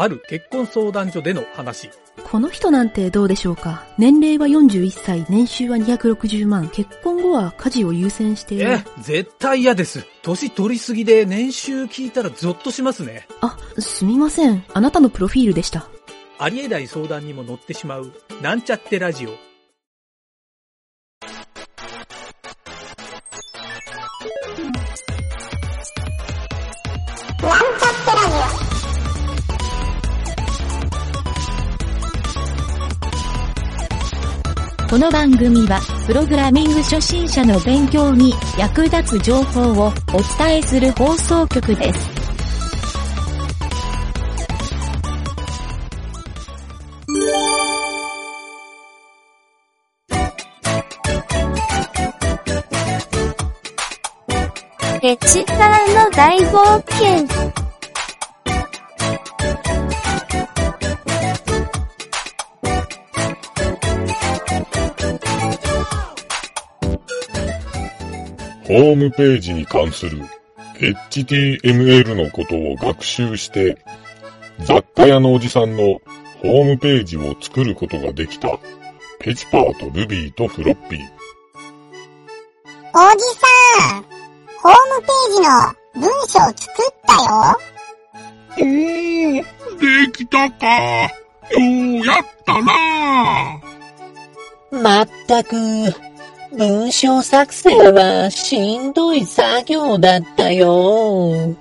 ある結婚相談所での話。この人なんてどうでしょうか？年齢は41歳、年収は260万、結婚後は家事を優先している。え、絶対嫌です。年取りすぎで年収聞いたらゾッとしますね。あ、すみません。あなたのプロフィールでした。ありえない相談にも乗ってしまう、なんちゃってラジオ。この番組は、プログラミング初心者の勉強に役立つ情報をお伝えする放送局です。エチカーの大冒険。ホームページに関する HTML のことを学習して、雑貨屋のおじさんのホームページを作ることができた、ペチパーとルビーとフロッピー。おじさん、ホームページの文章作ったよ。おー、できたか。ようやったな。まったく、文章作成はしんどい作業だったよ。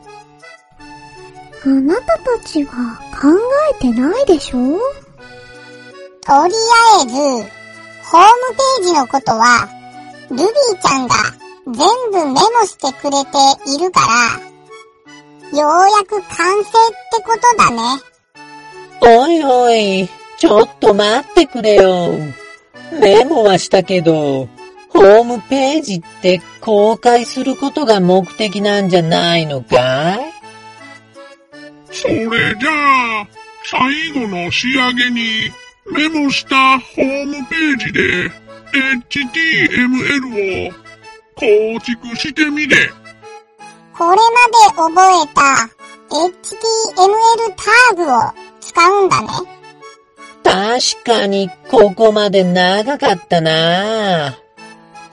あなたたちは考えてないでしょ？とりあえず、ホームページのことは、ルビーちゃんが全部メモしてくれているから、ようやく完成ってことだね。おいおい、ちょっと待ってくれよ。メモはしたけど、ホームページって公開することが目的なんじゃないのかい？それじゃあ、最後の仕上げにメモしたホームページで HTML を構築してみれ。これまで覚えた HTML タグを使うんだね。確かにここまで長かったな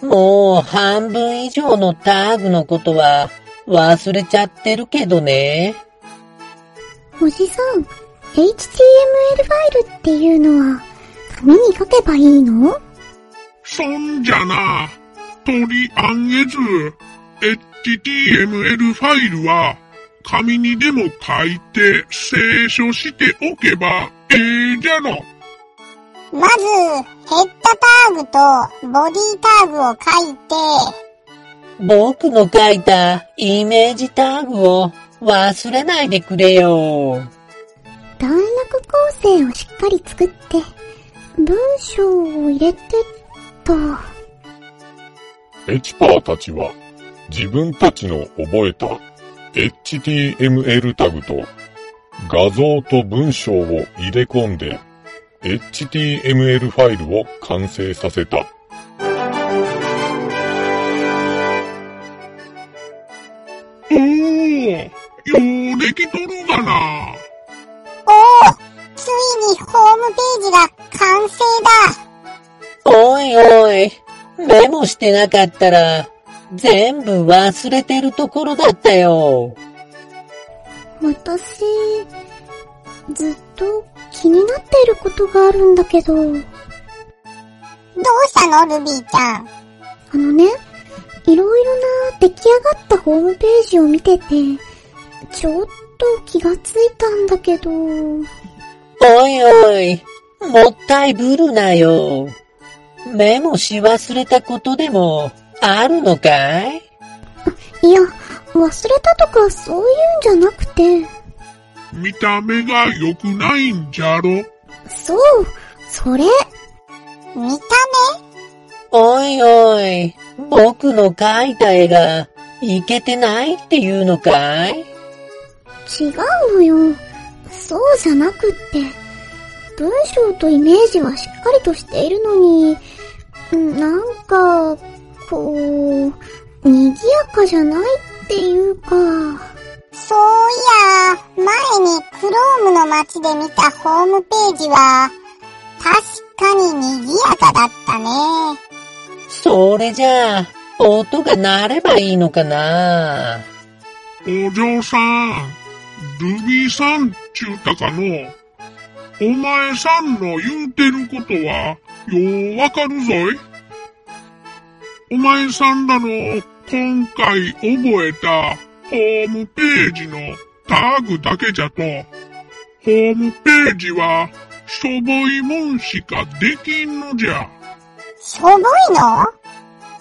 もう半分以上のタグのことは忘れちゃってるけどね。おじさん、HTML ファイルっていうのは、紙に書けばいいの？そんじゃな。とりあえず、HTML ファイルは、紙にでも書いて清書しておけばええじゃろ。まず、ヘッダタグとボディタグを書いて、僕の書いたイメージタグを忘れないでくれよ。段落構成をしっかり作って、文章を入れてっと。エチパーたちは自分たちの覚えた HTML タグと画像と文章を入れ込んで HTML ファイルを完成させた。おー、ようできとるがな。おおついにホームページが完成だ。おいおい、メモしてなかったら全部忘れてるところだったよ。私、ずっと気になっていることがあるんだけど、どうしたのルビーちゃん？あのね、いろいろな出来上がったホームページを見てて、ちょっと気がついたんだけど、おいおい、もったいぶるなよ。メモし忘れたことでもあるのかい？いや、忘れたとかそういうんじゃなくて、見た目が良くないんじゃろ？そう、それ、見たおいおい、僕の描いた絵がいけてないっていうのかい？違うのよ。そうじゃなくって、文章とイメージはしっかりとしているのに、んなんか、こう、賑やかじゃないっていうか、そういや、前にクロームの街で見たホームページは、確かに賑やかだったね。それじゃあ、音が鳴ればいいのかな？お嬢さん、ルビーさんちゅうたかの？お前さんの言うてることは、ようわかるぞい。お前さんらの今回覚えたホームページのタグだけじゃと、ホームページはしょぼいもんしかできんのじゃ。しょぼいの？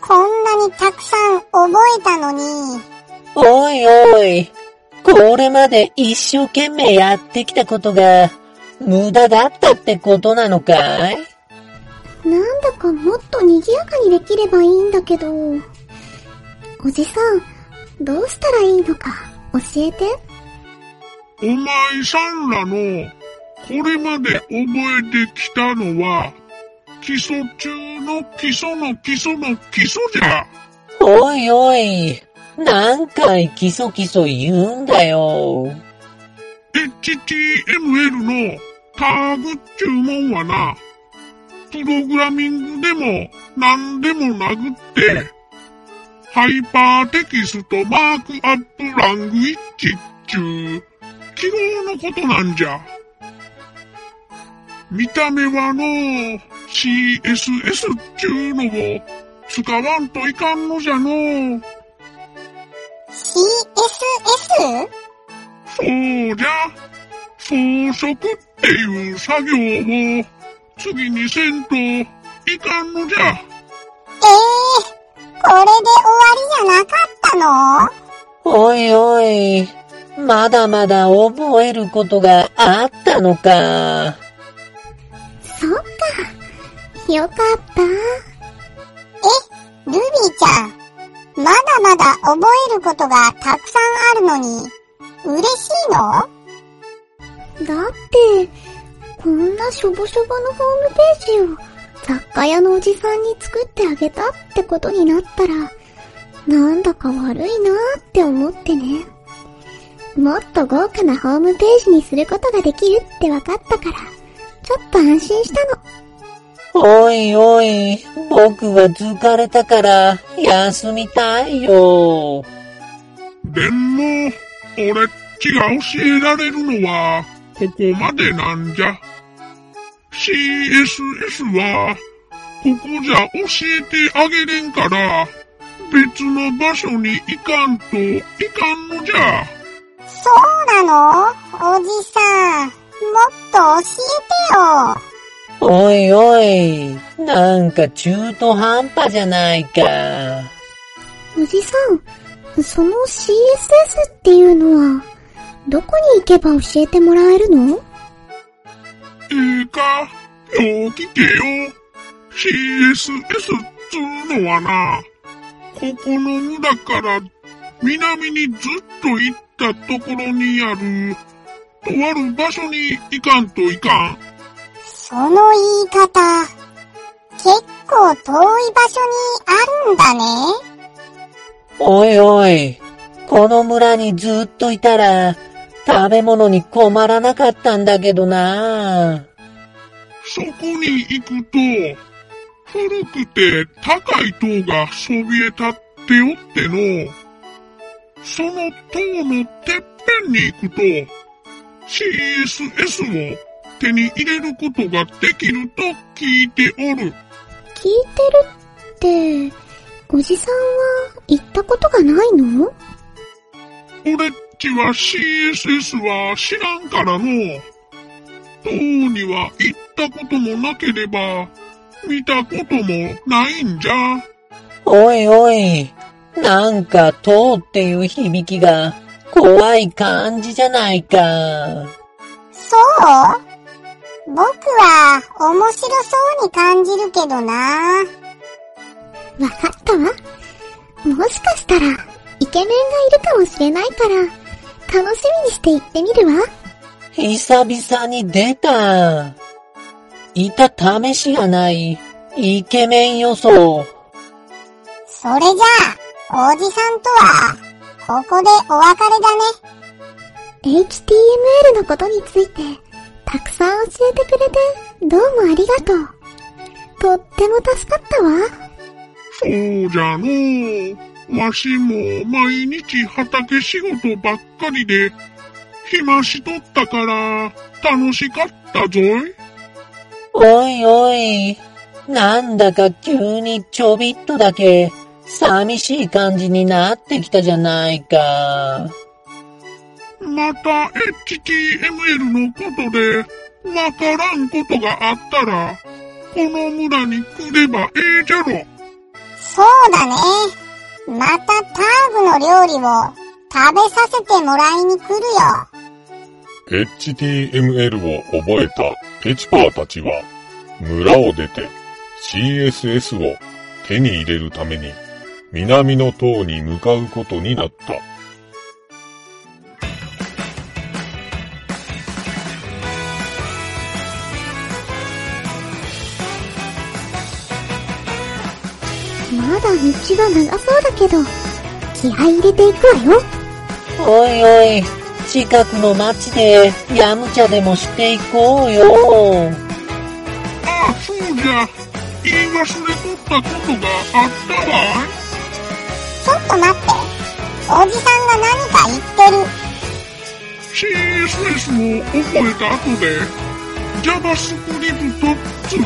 こんなにたくさん覚えたのに。おいおい、これまで一生懸命やってきたことが無駄だったってことなのかい？なんだかもっと賑やかにできればいいんだけど。おじさん、どうしたらいいのか教えて。お前さんらのこれまで覚えてきたのは、基礎中の基礎の基礎の基礎じゃ。おいおい、何回キソキソ言うんだよ。HTML のタグっちゅうもんはな、プログラミングでも何でもなくって、 HyperText Markup Language っちゅう記号のことなんじゃ。見た目はの CSS っちゅうのを使わんといかんのじゃの。CSS? そうじゃ。装飾っていう作業を次にせんといかんのじゃ。ええこれで終わりじゃなかったの？おいおい、まだまだ覚えることがあったのか。そっか。よかった。ルビーちゃん、まだまだ覚えることがたくさんあるのに、嬉しいの？だって、こんなしょぼしょぼのホームページを雑貨屋のおじさんに作ってあげたってことになったら、なんだか悪いなーって思ってね。もっと豪華なホームページにすることができるって分かったから、ちょっと安心したの。おいおい、僕は疲れたから休みたいよ。でも、俺っちが教えられるのは、ここまでなんじゃ。CSS は、ここじゃ教えてあげれんから、別の場所に行かんといかんのじゃ。そうなの？おじさん、もっと教えてよ。おいおい、なんか中途半端じゃないか。おじさん、その CSS っていうのは、どこに行けば教えてもらえるの？ええか、よう聞けよ。CSS っつうのはな、ここの村から南にずっと行ったところにある、とある場所に行かんといかん。その言い方、結構遠い場所にあるんだね。おいおい、この村にずっといたら、食べ物に困らなかったんだけどな。そこに行くと、古くて高い塔がそびえ立っておっての、その塔のてっぺんに行くと、CSS を手に入れることができると聞いておる。聞いてるって、おじさんは行ったことがないの？俺っちは CSS は知らんからの。塔には行ったこともなければ、見たこともないんじゃ。おいおい、なんか塔っていう響きが怖い感じじゃないか。そう？僕は面白そうに感じるけどな。わかった？わ。もしかしたら、イケメンがいるかもしれないから、楽しみにして行ってみるわ。久々に出た。いた試しがない、イケメン予想。それじゃあ、おじさんとは、ここでお別れだね。HTML のことについて、たくさん教えてくれて、どうもありがとう。とっても助かったわ。そうじゃのう。わしも毎日畑仕事ばっかりで、暇しとったから、楽しかったぞい。おいおい、なんだか急にちょびっとだけ寂しい感じになってきたじゃないか。また HTML のことで、わからんことがあったら、この村に来ればええじゃろ。そうだね。またターグの料理を食べさせてもらいに来るよ。HTML を覚えたペチパーたちは、村を出て CSS を手に入れるために、南の塔に向かうことになった。まだ道が長そうだけど、気合い入れていくわよ。おいおい、近くの町でヤムチャでもしていこうよ。ああ、そうじゃ。言い忘れとったことがあったわい。ちょっと待って。おじさんが何か言ってる。CSS を覚えた後で JavaScript っつう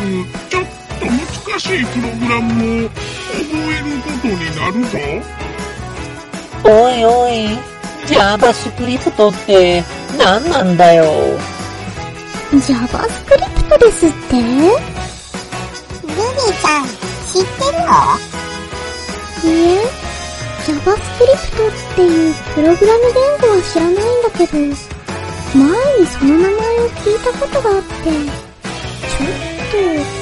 ちょっと難しいプログラムを覚えることになるぞ？おいおい、JavaScript って何なんだよ？JavaScript ですって？ルビーちゃん、知ってるの？え、JavaScript っていうプログラム言語は知らないんだけど、前にその名前を聞いたことがあって、ちょっと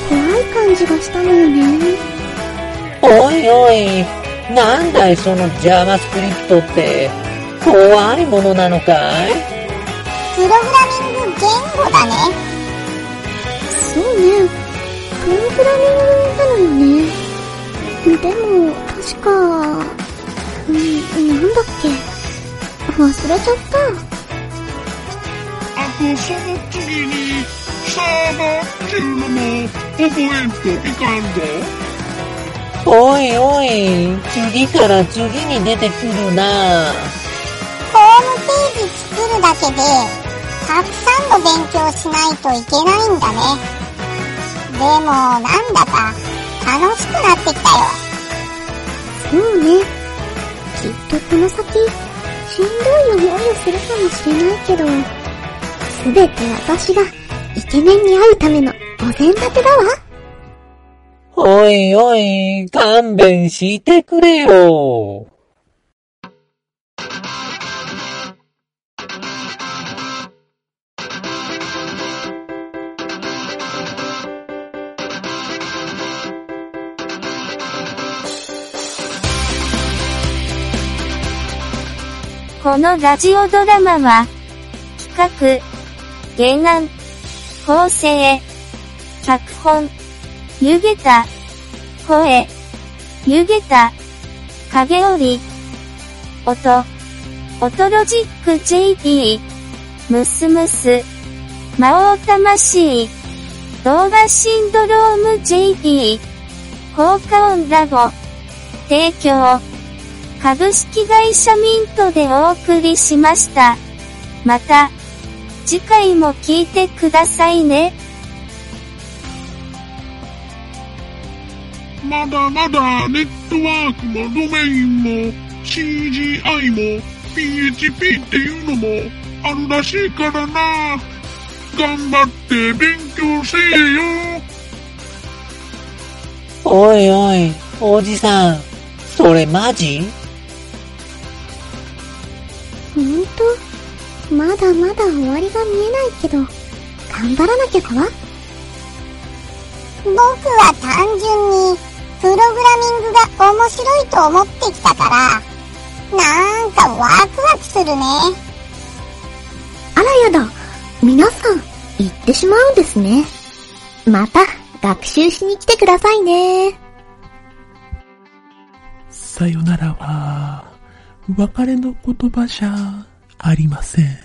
怖い感じがしたのよね。おいおい、なんだいその JavaScript って怖いものなのかい？プログラミング言語だね。そうね、プログラミングなのよね。でも、確か、うん、なんだっけ？忘れちゃった。あの次にサーバーっていうのも覚えんといかんぞ。おいおい、次から次に出てくるな。ホームページ作るだけで、たくさんの勉強しないといけないんだね。でも、なんだか、楽しくなってきたよ。そうね。きっとこの先、しんどい思いをするかもしれないけど、すべて私がイケメンに会うためのお膳立てだわ。おいおい、勘弁してくれよ。このラジオドラマは、企画、原案、構成、脚本、湯げた、声、湯げた、影織、音、音ロジック JD、ムスムス、魔王魂、動画シンドローム JD、効果音ラボ、提供、株式会社ミントでお送りしました。また、次回も聞いてくださいね。まだまだネットワークもドメインも CGI も PHP っていうのもあるらしいからな。頑張って勉強せえよ。おいおい、おじさん、それマジ？ほんと、まだまだ終わりが見えないけど、頑張らなきゃかわ。僕は単純に、プログラミングが面白いと思ってきたから、なんかワクワクするね。あらやだ、皆さん、言ってしまうんですね。また、学習しに来てくださいね。さよならは、別れの言葉じゃありません。